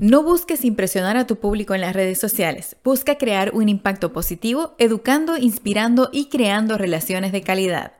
No busques impresionar a tu público en las redes sociales. Busca crear un impacto positivo, educando, inspirando y creando relaciones de calidad.